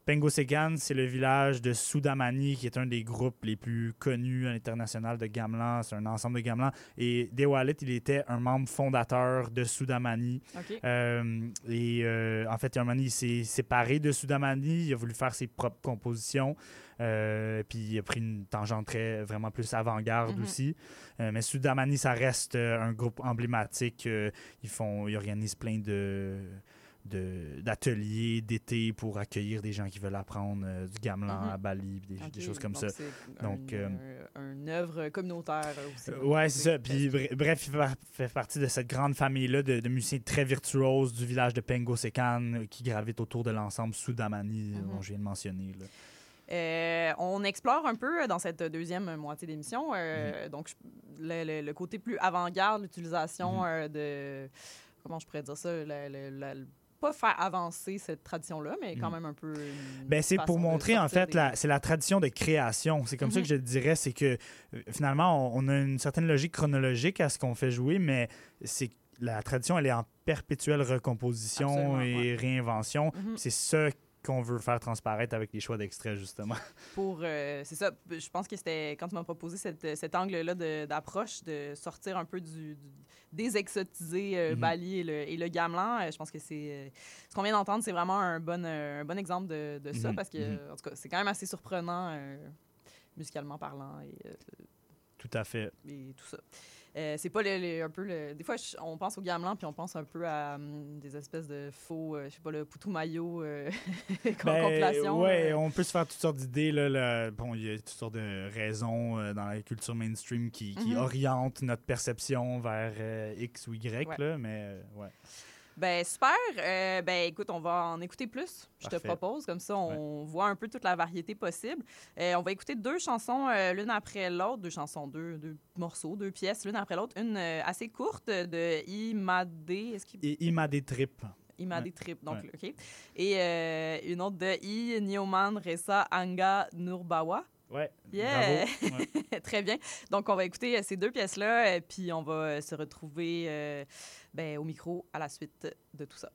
Pengosekan, c'est le village de Soudamani, qui est un des groupes les plus connus à l'international de gamelan. C'est un ensemble de gamelan. Et Dewalit, il était un membre fondateur de Soudamani. OK. Euh, et euh, en fait, il s'est séparé de Soudamani. Il a voulu faire ses propres compositions. Euh, puis il a pris une tangente très, vraiment plus avant-garde Mhm. aussi. Euh, mais Soudamani, ça reste un groupe emblématique. Ils, font, ils organisent plein de de- d'ateliers d'été pour accueillir des gens qui veulent apprendre euh, du gamelan Mhm. à Bali, puis des, choses comme donc ça. Donc, un, euh, un- une œuvre communautaire aussi. Euh, ouais, c'est ça. Puis br- bref, il fa- fait partie de cette grande famille-là de, de musiciens très virtuoses du village de Pengosekan euh, qui gravitent autour de l'ensemble Soudamani Mhm. dont je viens de mentionner. là. Euh, on explore un peu dans cette deuxième moitié d'émission, Mhm. donc le, le- le côté plus avant-garde, l'utilisation Mhm. euh, de comment je pourrais dire ça, la- la- la- pas faire avancer cette tradition-là, mais quand Mhm. même un peu. Ben, c'est pour montrer, en fait, des- la, c'est la tradition de création. C'est comme ça Mhm. que je le dirais. C'est que euh, finalement, on, on a une certaine logique chronologique à ce qu'on fait jouer, mais c'est la tradition, elle est en perpétuelle recomposition Absolument, et ouais. réinvention. Mhm. C'est ça qu'on veut faire transparaître avec les choix d'extraits, justement. pour euh, c'est ça je pense que c'était quand tu m'as proposé cette- cet angle là d'approche de, sortir un peu du, du- désexotiser euh, Mhm. Bali et le, et le gamelan euh, je pense que c'est ce qu'on vient d'entendre c'est vraiment un bon un bon exemple de, de ça Mhm, parce que mhm. en tout cas c'est quand même assez surprenant musicalement parlant et Tout à fait. et tout ça. Euh, c'est pas le- le- un peu le. Des fois, je- on pense au gamelan, puis on pense un peu à hum, des espèces de faux, euh, je sais pas, le poutou maillot euh, Ben, ouais, euh. on peut se faire toutes sortes d'idées. Là, là. Bon, il y a toutes sortes de raisons euh, dans la culture mainstream qui, qui Mhm. orientent notre perception vers X ou Y, Ouais. là, mais ouais. Ben, super. Euh, ben, écoute, on va en écouter plus, je te propose. Comme ça, on voit un peu toute la variété possible. Euh, on va écouter deux chansons euh, l'une après l'autre. Deux chansons, deux, deux morceaux, deux pièces l'une après l'autre. Une assez courte de Imade. Est-ce qu'il tripes. Imade Ouais. Trip, donc Ouais. OK. Et une autre de I Nioman Ressa Anga Nurbawa. Ouais. Yeah! Bravo. Ouais. Très bien. Donc, on va écouter ces deux pièces-là, puis on va se retrouver ben, au micro à la suite de tout ça.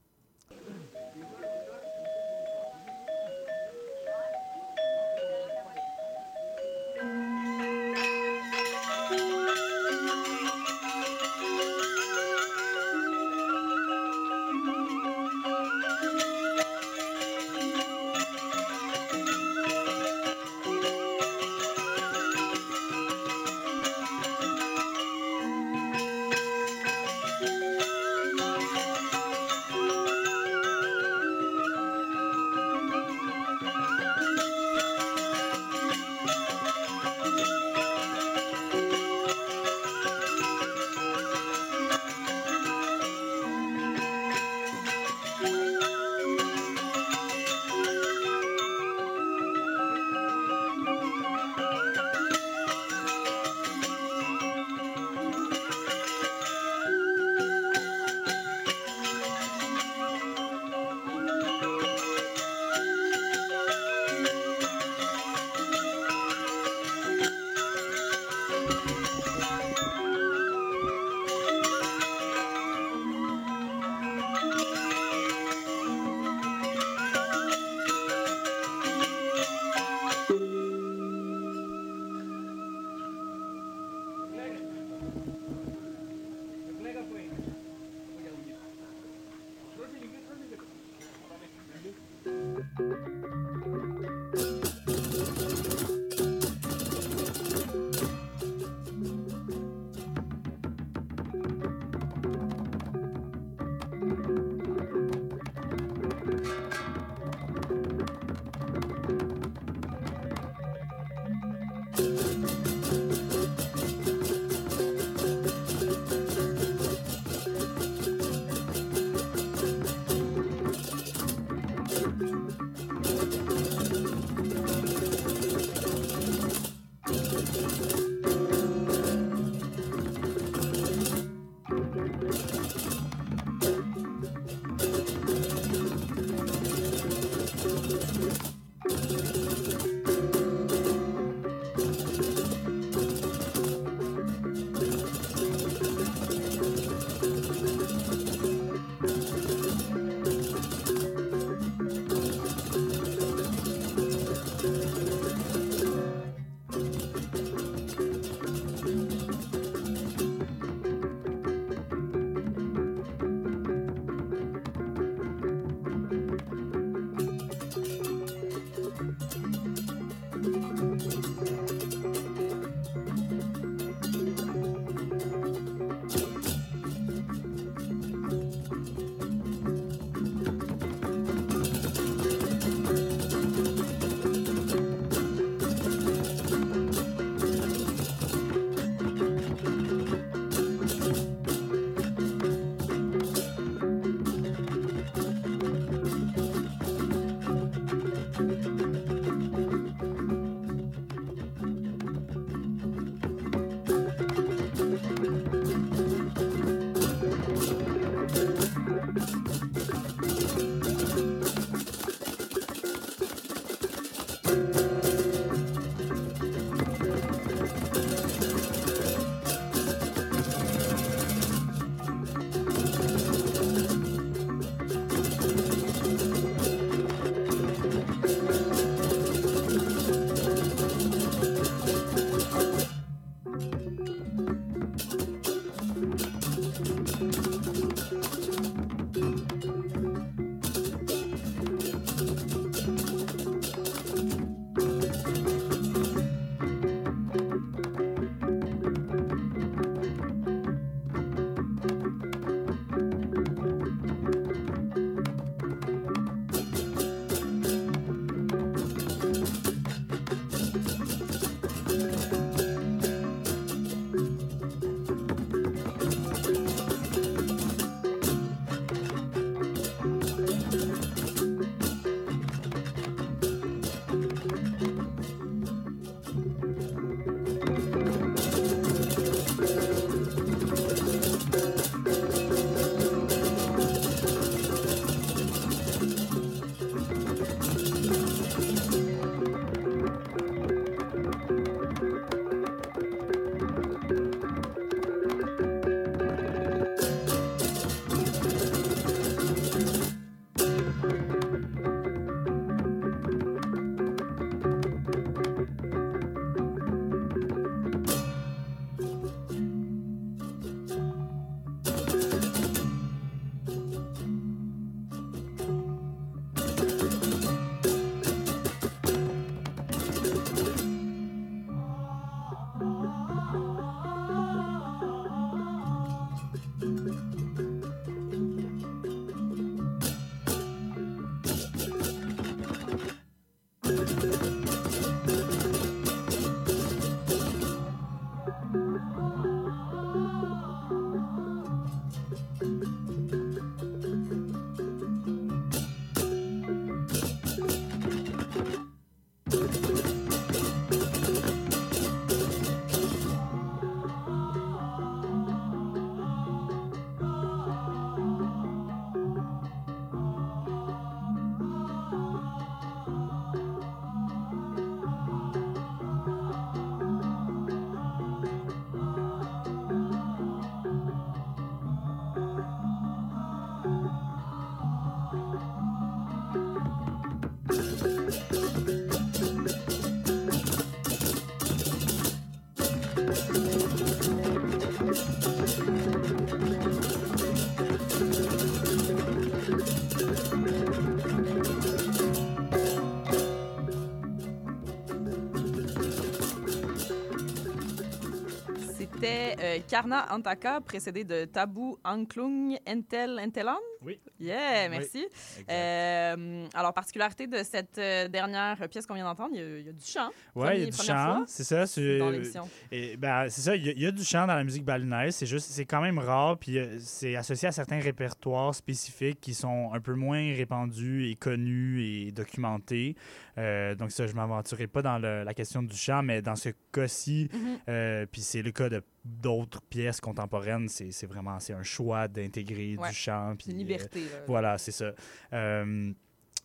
Karna Antaka, précédé de Tabu Anklung Entel Entelan. Oui. Yeah, merci. Euh, alors, particularité de cette euh, dernière pièce qu'on vient d'entendre, il y, a- il y a du chant. Ouais, il y a du chant, c'est ça. c'est- dans l'émission. Et ben, c'est ça, il y, a- il y a du chant dans la musique balinaise, c'est juste, c'est quand même rare, puis euh, c'est associé à certains répertoires spécifiques qui sont un peu moins répandus et connus et documentés. Euh, donc ça, je m'aventurerai pas dans le- la question du chant, mais dans ce cas-ci, Mhm. euh, puis c'est le cas de d'autres pièces contemporaines, c'est vraiment, c'est un choix d'intégrer Ouais. du chant. Puis, là. voilà, c'est ça. Euh,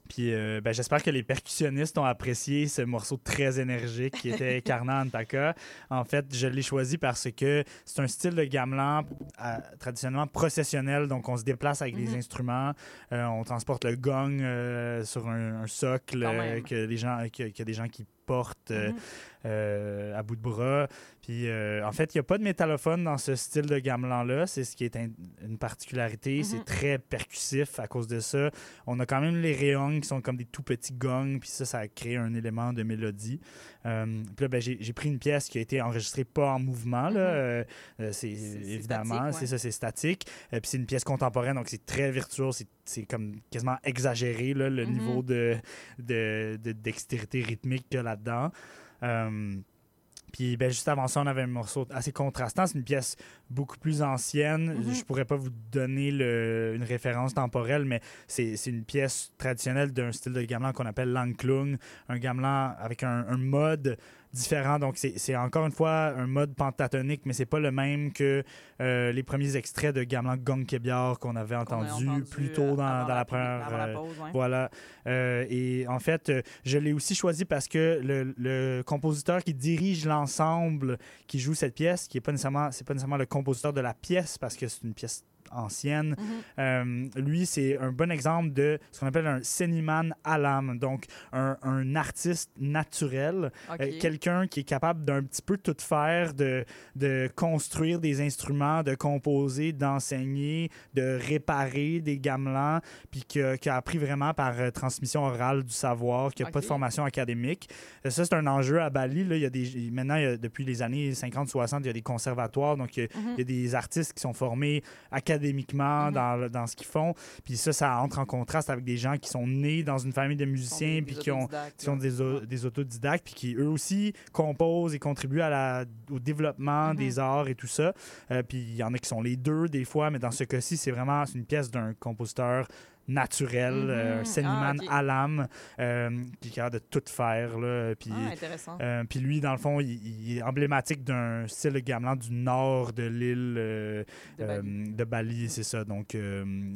puis euh, ben, j'espère que les percussionnistes ont apprécié ce morceau très énergique qui était Karna Antaka. En fait, je l'ai choisi parce que c'est un style de gamelan euh, traditionnellement processionnel. Donc, on se déplace avec des Mhm. instruments. Euh, on transporte le gong sur un, un socle que, les gens, que, que des gens qui portent Mhm. Euh, à bout de bras. Puis, euh, en fait, il n'y a pas de métallophone dans ce style de gamelan-là. C'est ce qui est un- une particularité. Mhm. C'est très percussif à cause de ça. On a quand même les réongs qui sont comme des tout petits gongs, puis ça, ça a créé un élément de mélodie. Euh, puis là, ben, j'ai pris une pièce qui a été enregistrée pas en mouvement. Mhm. C'est évidemment, c'est ouais. ça, c'est statique. Puis c'est une pièce contemporaine, donc c'est très virtuose, c'est- comme quasiment exagéré, là, le Mhm. niveau de, de, de dextérité rythmique qu'il y a là-dedans. Euh, puis ben, juste avant ça, on avait un morceau assez contrastant. C'est une pièce beaucoup plus ancienne. Mhm. Je pourrais pas vous donner le- une référence temporelle, mais c'est une pièce traditionnelle d'un style de gamelan qu'on appelle l'anklung, un gamelan avec un, un mode différent. Donc c'est encore une fois un mode pentatonique, mais c'est pas le même que euh, les premiers extraits de gamelan gong kebiar qu'on avait entendu, entendu, plus euh, tôt dans, dans la première avant la euh, pause, ouais. voilà. Euh, et en fait, euh, je l'ai aussi choisi parce que le, le compositeur qui dirige l'ensemble qui joue cette pièce, qui est pas nécessairement, c'est pas nécessairement le compositeur de la pièce parce que c'est une pièce ancienne. Mhm. Euh, lui, c'est un bon exemple de ce qu'on appelle un seniman alam, donc un, un artiste naturel, euh, quelqu'un qui est capable d'un petit peu tout faire, de, de construire des instruments, de composer, d'enseigner, de réparer des gamelans, puis qui a, qui a appris vraiment par euh, transmission orale du savoir, qui n'a pas de formation académique. Ça, c'est un enjeu à Bali. Là. Il y a des, maintenant, il y a- depuis les années 50-60, il y a des conservatoires, donc il y a- il y a des artistes qui sont formés académiquement Mhm. dans, le- dans ce qu'ils font. Puis ça, ça entre en contraste avec des gens qui sont nés dans une famille de musiciens, puis qui ont, qui sont là. des, Ouais. des autodidactes, puis qui eux aussi composent et contribuent à la, au développement Mhm. des arts et tout ça. Euh, puis il y en a qui sont les deux des fois, mais dans ce cas-ci, c'est vraiment une pièce d'un compositeur naturel, euh, un Ah, Seniman ok. à l'âme, euh, qui est capable de tout faire. Là, puis, Ah, intéressant. euh, puis lui, dans le fond, il, il est emblématique d'un style gamelan du nord de l'île euh, De Bali. c'est ça. Donc,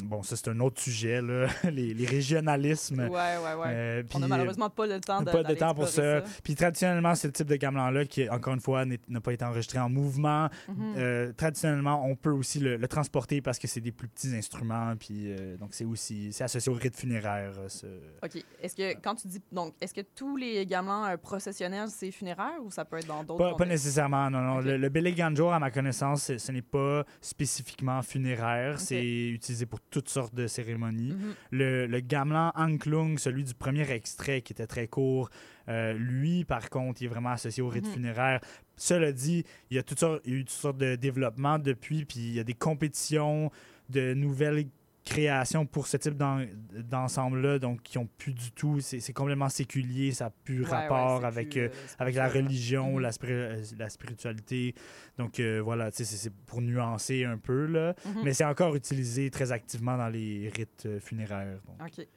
bon, ça, c'est un autre sujet, là, les, les régionalismes. Ouais, ouais, ouais. Euh, On n'a puis, malheureusement pas le temps de pas de temps pour ça. Puis traditionnellement, c'est le type de gamelan-là qui, encore une fois, n'a pas été enregistré en mouvement. Mhm. Euh, traditionnellement, on peut aussi le, le transporter parce que c'est des plus petits instruments. Puis donc, c'est aussi c'est associé au rite funéraire. euh, ce- OK. Est-ce que quand tu dis donc est-ce que tous les gamelans euh, processionnels c'est funéraire ou ça peut être dans d'autres Pas, pas nécessairement, non, non. Le, le Ganjour, à ma connaissance, ce n'est pas spécifiquement funéraire. C'est utilisé pour toutes sortes de cérémonies. Mhm. Le, le gamelan Anklung, celui du premier extrait qui était très court, euh, lui, par contre, il est vraiment associé au rite Mhm. funéraire. Cela dit, il y, a toutes sortes, il y a eu toutes sortes de développements depuis, puis il y a des compétitions de nouvelles créations pour ce type d'en- d'ensemble-là, donc qui ont plus du tout, c'est complètement séculier, ça n'a plus Ouais, rapport ouais, avec, plus, euh, avec la religion, Mhm. la, euh, la spiritualité. Donc euh, voilà, c'est pour nuancer un peu, là. Mhm. Mais c'est encore utilisé très activement dans les rites funéraires. donc. OK.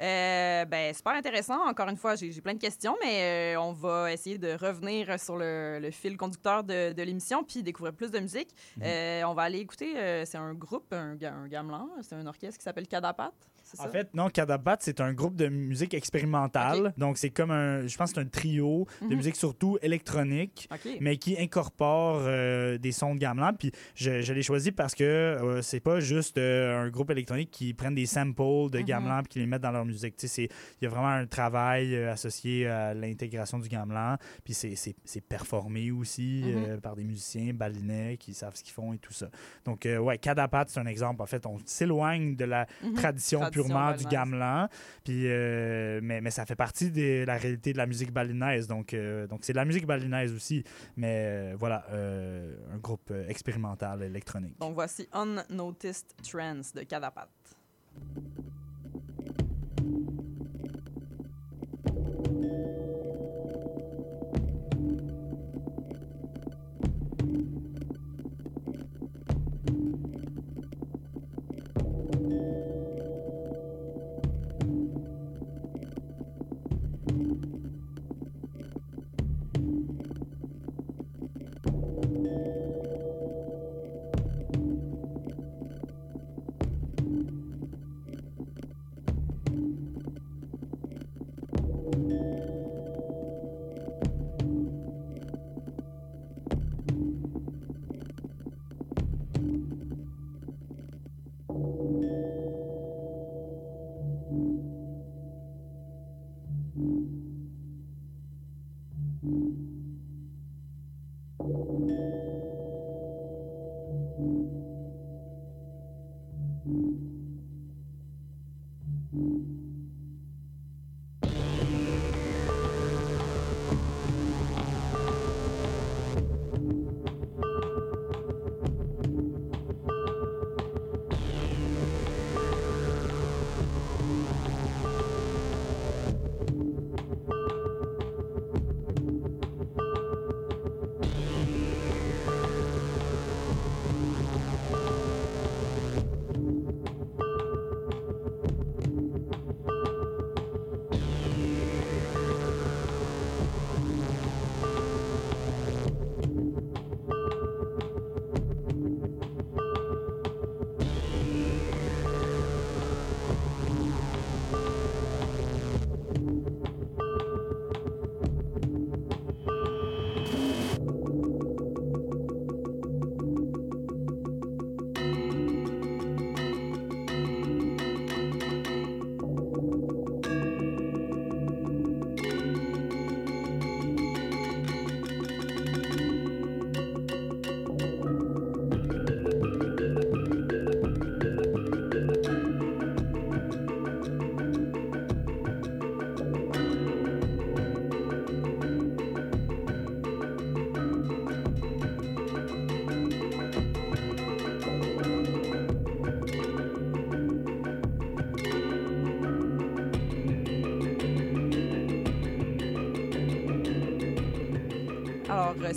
Euh, ben, super intéressant. Encore une fois, j'ai plein de questions, mais euh, on va essayer de revenir sur le, le fil conducteur de, de l'émission puis découvrir plus de musique. Mhm. Euh, on va aller écouter, euh, c'est un groupe, un, un gamelan, c'est un orchestre qui s'appelle Cadapat. Ça? En fait, non, Cadabat, c'est un groupe de musique expérimentale. Donc, c'est comme un, je pense que c'est un trio de Mhm. musique surtout électronique, mais qui incorpore euh, des sons de gamelan. Puis, je, je l'ai choisi parce que euh, c'est pas juste euh, un groupe électronique qui prennent des samples de gamelan puis qui les mettent dans leur musique. Tu sais, il y a vraiment un travail euh, associé à l'intégration du gamelan. Puis, c'est- performé aussi Mhm. par des musiciens balinais qui savent ce qu'ils font et tout ça. Donc, ouais, Cadapat, c'est un exemple. En fait, on s'éloigne de la Mhm. tradition, Tradition purement du gamelan. Puis, euh, mais, mais ça fait partie de la réalité de la musique balinaise. Donc, euh, donc c'est de la musique balinaise aussi. Mais euh, voilà, euh, un groupe expérimental électronique. Donc voici Unnoticed Trends de Cadapat.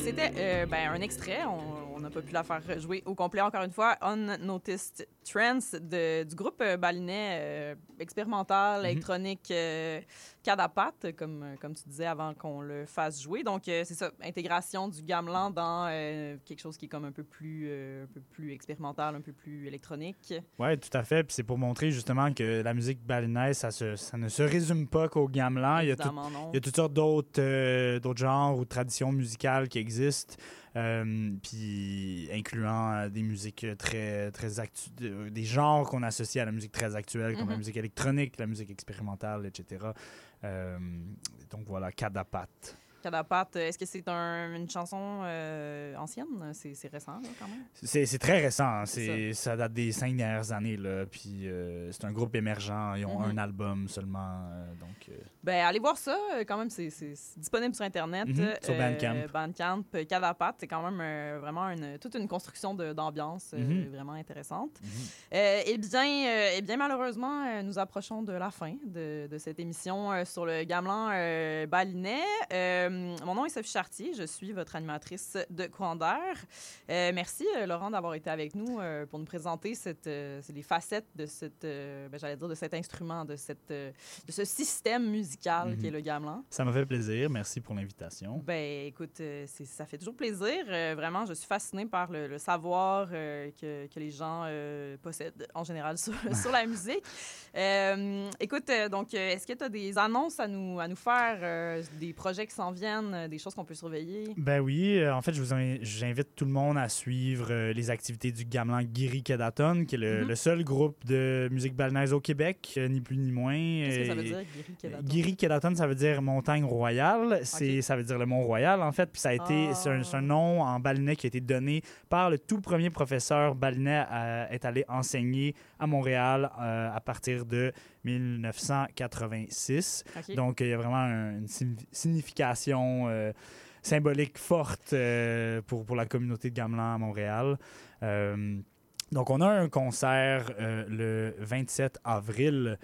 C'était euh, ben, un extrait. On on n'a pas pu la faire jouer au complet encore une fois. Unnoticed Trends de- du groupe euh, balinais euh, expérimental, Mhm. électronique euh, Cadapat, comme, euh, comme tu disais avant qu'on le fasse jouer. Donc, euh, c'est ça, intégration du gamelan dans euh, quelque chose qui est comme un peu plus, euh, un peu plus expérimental, un peu plus électronique. Oui, tout à fait. Puis c'est pour montrer justement que la musique balinaise, ça, se- ça ne se résume pas qu'au gamelan. Il y a, tout- il y a toutes sortes d'autres d'autres genres ou traditions musicales qui existent. puis incluant des musiques très, très actu de- des genres qu'on associe à la musique très actuelle, comme la Mhm. musique électronique, la musique expérimentale, etc. Euh, donc voilà, Cadapat. Cadapat, euh, est-ce que c'est un- une chanson euh, ancienne? C'est récent, là, quand même? C'est très récent. hein. C'est C'est ça date des cinq dernières années. Là. Puis euh, c'est un groupe émergent. Ils ont Mhm. un album seulement. euh, donc, Ben, allez voir ça. euh, Quand même, c'est disponible sur Internet. Mhm, sur Euh, Bandcamp. Bandcamp, euh, Cadapat, c'est quand même euh, vraiment une, toute une construction de- d'ambiance euh, Mhm. vraiment intéressante. Euh, eh, bien, eh bien, malheureusement, nous approchons de la fin de, de cette émission sur le gamelan balinais. Mon nom est Sophie Chartier. Je suis votre animatrice de. Euh, merci, Laurent, d'avoir été avec nous pour nous présenter cette, les facettes de, cette, ben, j'allais dire de cet instrument, de, cette, de ce système musical Mhm. qui est le gamelan. Ça m'a fait plaisir. Merci pour l'invitation. Ben, écoute, euh, ça fait toujours plaisir. Euh, vraiment, je suis fascinée par le, le savoir euh, que, que les gens possèdent en général sur, sur la musique. Écoute, donc, est-ce que tu as des annonces à nous, à nous faire, des projets qui s'en viennent, des choses qu'on peut surveiller? Ben oui, en fait, je vous in- j'invite tout le monde à suivre les activités du gamelan Giri Kedaton, qui est le, Mhm. le seul groupe de musique balnaise au Québec, ni plus ni moins. Qu'est-ce que ça veut dire, Giri Kedaton? Giri Kedaton, ça veut dire montagne royale. C'est, Ça veut dire le Mont Royal, en fait. Puis ça a été, Ah. c'est, un, nom en balinais qui a été donné par le tout premier professeur balinais à être allé enseigner à Montréal euh, à partir de 1986. OK. Donc, il y a vraiment un- une signi- signification euh, symbolique forte euh, pour, pour la communauté de Gamelan à Montréal. Euh, donc, on a un concert euh, le 27 avril.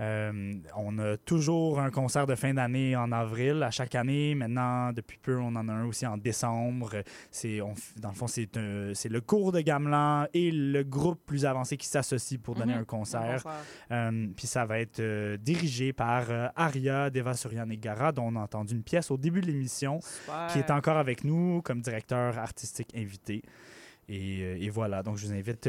Euh, on a toujours un concert de fin d'année en avril à chaque année. Maintenant, depuis peu, on en a un aussi en décembre. C'est, dans le fond, c'est, un- c'est le cours de Gamelan et le groupe plus avancé qui s'associe pour donner Mhm. un concert. Euh, puis ça va être euh, dirigé par euh, Aria Devasurian Negara, dont on a entendu une pièce au début de l'émission, qui est encore avec nous comme directeur artistique invité. Et, euh, et voilà, donc je vous invite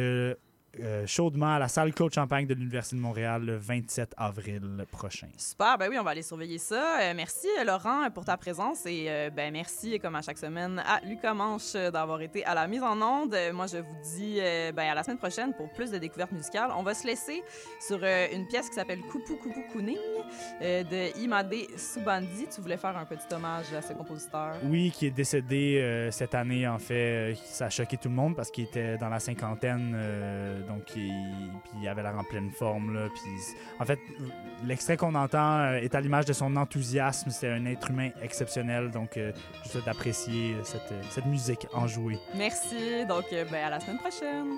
euh, chaudement à la salle Claude Champagne de l'Université de Montréal le 27 avril prochain. Super, ben oui, on va aller surveiller ça. Euh, merci, euh, Laurent, pour ta présence et euh, ben merci, comme à chaque semaine, à Lucas Manche d'avoir été à la mise en onde. Moi, je vous dis ben, à la semaine prochaine pour plus de découvertes musicales. On va se laisser sur une pièce qui s'appelle Kupu Kupu Kuning de Imade Subandi. Tu voulais faire un petit hommage à ce compositeur? Oui, qui est décédé cette année, en fait. ça a choqué tout le monde parce qu'il était dans la cinquantaine, donc il, il avait l'air en pleine forme. Là, puis, en fait, l'extrait qu'on entend euh, est à l'image de son enthousiasme. C'est un être humain exceptionnel, donc euh, je souhaite d'apprécier cette, cette musique enjouée. Merci, donc euh, ben, à la semaine prochaine.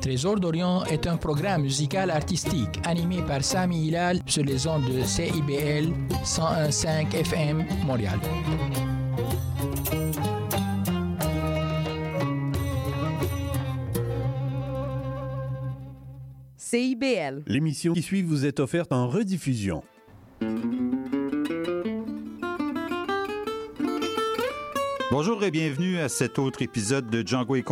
Trésor d'Orient est un programme musical artistique animé par Sami Hilal sur les ondes de CIBL 101.5 FM Montréal. CIBL. L'émission qui suit vous est offerte en rediffusion. Bonjour et bienvenue à cet autre épisode de Django et